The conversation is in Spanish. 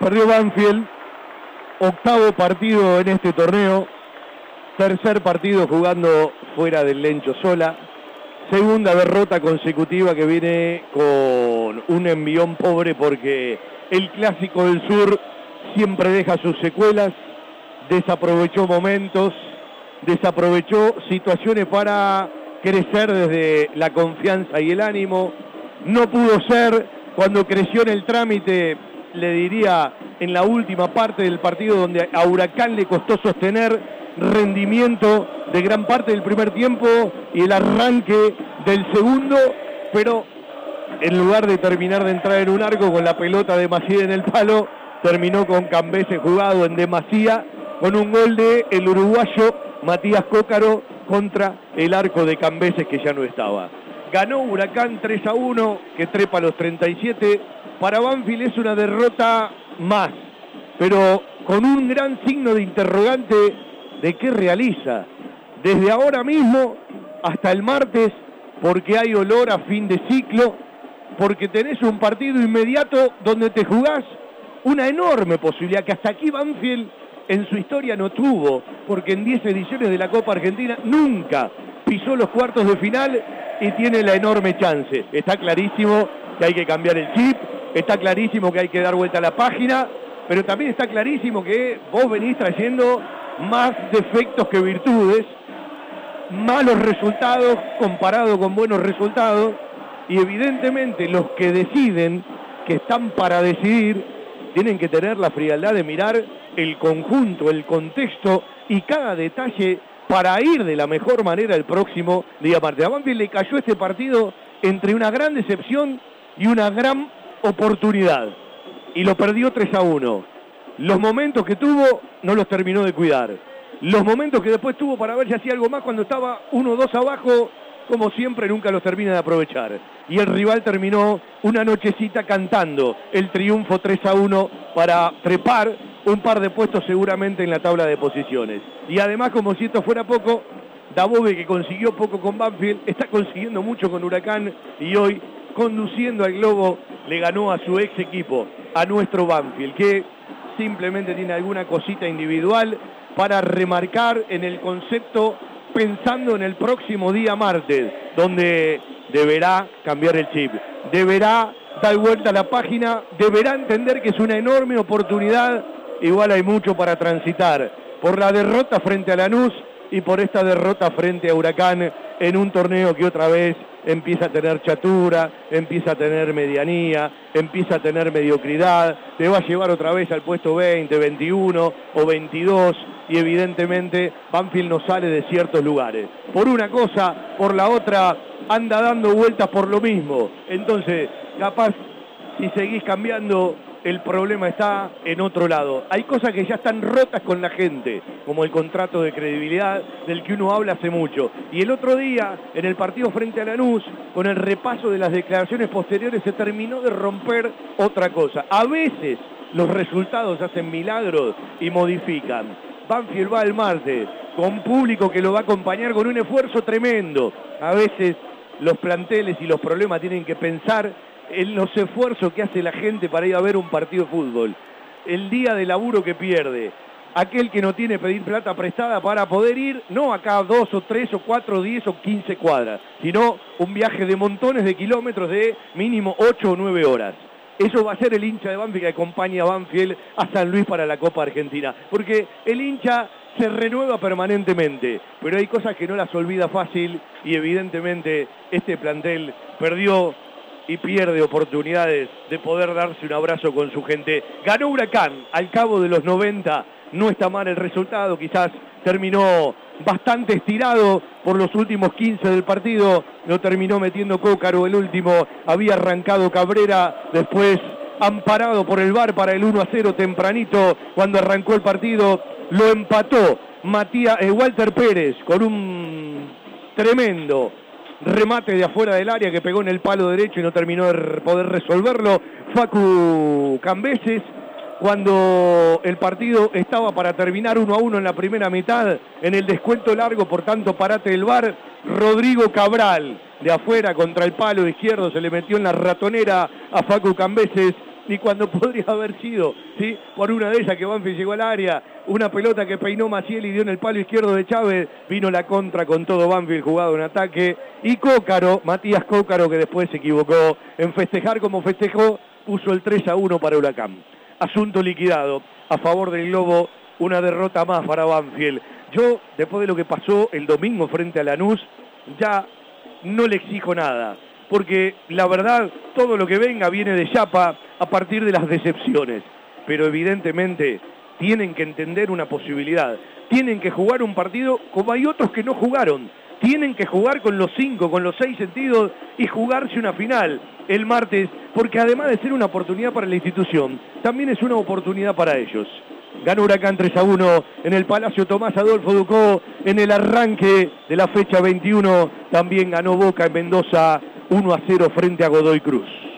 Perdió Banfield, octavo partido en este torneo, tercer partido jugando fuera del Lencho Sola, segunda derrota consecutiva que viene con un envión pobre porque el clásico del sur siempre deja sus secuelas, desaprovechó momentos, desaprovechó situaciones para crecer desde la confianza y el ánimo, no pudo ser cuando creció en el trámite, le diría en la última parte del partido donde a Huracán le costó sostener rendimiento de gran parte del primer tiempo y el arranque del segundo, pero en lugar de terminar de entrar en un arco con la pelota de Macía en el palo, terminó con Cambese jugado en demasía con un gol de el uruguayo Matías Cócaro contra el arco de Cambeses que ya no estaba. Ganó Huracán 3 a 1, que trepa los 37. Para Banfield es una derrota más, pero con un gran signo de interrogante de qué realiza. Desde ahora mismo hasta el martes, porque hay olor a fin de ciclo, porque tenés un partido inmediato donde te jugás una enorme posibilidad que hasta aquí Banfield en su historia no tuvo, porque en 10 ediciones de la Copa Argentina nunca pisó los cuartos de final y tiene la enorme chance. Está clarísimo que hay que cambiar el chip, está clarísimo que hay que dar vuelta a la página, pero también está clarísimo que vos venís trayendo más defectos que virtudes, malos resultados comparado con buenos resultados, y evidentemente los que deciden, que están para decidir, tienen que tener la frialdad de mirar el conjunto, el contexto y cada detalle para ir de la mejor manera el próximo día martes. A Banfield le cayó este partido entre una gran decepción y una gran oportunidad. Y lo perdió 3 a 1. Los momentos que tuvo no los terminó de cuidar. Los momentos que después tuvo para ver si hacía algo más cuando estaba 1-2 abajo, como siempre nunca los termina de aprovechar. Y el rival terminó una nochecita cantando el triunfo 3 a 1 para trepar un par de puestos seguramente en la tabla de posiciones. Y además, como si esto fuera poco, Dabove, que consiguió poco con Banfield, está consiguiendo mucho con Huracán y hoy, conduciendo al Globo, le ganó a su ex equipo, a nuestro Banfield, que simplemente tiene alguna cosita individual para remarcar en el concepto pensando en el próximo día martes, donde deberá cambiar el chip, deberá dar vuelta a la página, deberá entender que es una enorme oportunidad igual hay mucho para transitar. Por la derrota frente a Lanús y por esta derrota frente a Huracán en un torneo que otra vez empieza a tener chatura, empieza a tener medianía, empieza a tener mediocridad, te va a llevar otra vez al puesto 20, 21 o 22 y evidentemente Banfield no sale de ciertos lugares. Por una cosa, por la otra, anda dando vueltas por lo mismo. Entonces, capaz, si seguís cambiando el problema está en otro lado. Hay cosas que ya están rotas con la gente, como el contrato de credibilidad del que uno habla hace mucho. Y el otro día, en el partido frente a Lanús, con el repaso de las declaraciones posteriores, se terminó de romper otra cosa. A veces los resultados hacen milagros y modifican. Banfield va al martes, con público que lo va a acompañar con un esfuerzo tremendo. A veces los planteles y los problemas tienen que pensar los esfuerzos que hace la gente para ir a ver un partido de fútbol, el día de laburo que pierde, aquel que no tiene pedir plata prestada para poder ir, no acá dos o tres o cuatro, diez o quince cuadras, sino un viaje de montones de kilómetros de mínimo ocho o nueve horas. Eso va a ser el hincha de Banfield que acompaña a Banfield a San Luis para la Copa Argentina. Porque el hincha se renueva permanentemente, pero hay cosas que no las olvida fácil y evidentemente este plantel perdió y pierde oportunidades de poder darse un abrazo con su gente. Ganó Huracán al cabo de los 90, no está mal el resultado, quizás terminó bastante estirado por los últimos 15 del partido, lo terminó metiendo Cócaro el último, había arrancado Cabrera, después amparado por el VAR para el 1 a 0 tempranito. Cuando arrancó el partido, lo empató Matías, eh, Walter Pérez con un tremendo remate de afuera del área que pegó en el palo derecho y no terminó de poder resolverlo. Facu Cambeses, cuando el partido estaba para terminar 1 a 1 en la primera mitad, en el descuento largo, por tanto, parate del bar, Rodrigo Cabral, de afuera contra el palo izquierdo, se le metió en la ratonera a Facu Cambeses, ni cuando podría haber sido, ¿sí? Por una de ellas que Banfield llegó al área, una pelota que peinó Maciel y dio en el palo izquierdo de Chávez, vino la contra con todo Banfield jugado en ataque, y Cócaro, Matías Cócaro, que después se equivocó en festejar como festejó, puso el 3 a 1 para Huracán. Asunto liquidado, a favor del Globo, una derrota más para Banfield. Yo, después de lo que pasó el domingo frente a Lanús, ya no le exijo nada, porque la verdad, todo lo que venga viene de chapa a partir de las decepciones. Pero evidentemente tienen que entender una posibilidad. Tienen que jugar un partido como hay otros que no jugaron. Tienen que jugar con los cinco, con los seis sentidos y jugarse una final el martes, porque además de ser una oportunidad para la institución, también es una oportunidad para ellos. Ganó Huracán 3 a 1 en el Palacio Tomás Adolfo Ducó en el arranque de la fecha 21. También ganó Boca en Mendoza 1 a 0 frente a Godoy Cruz.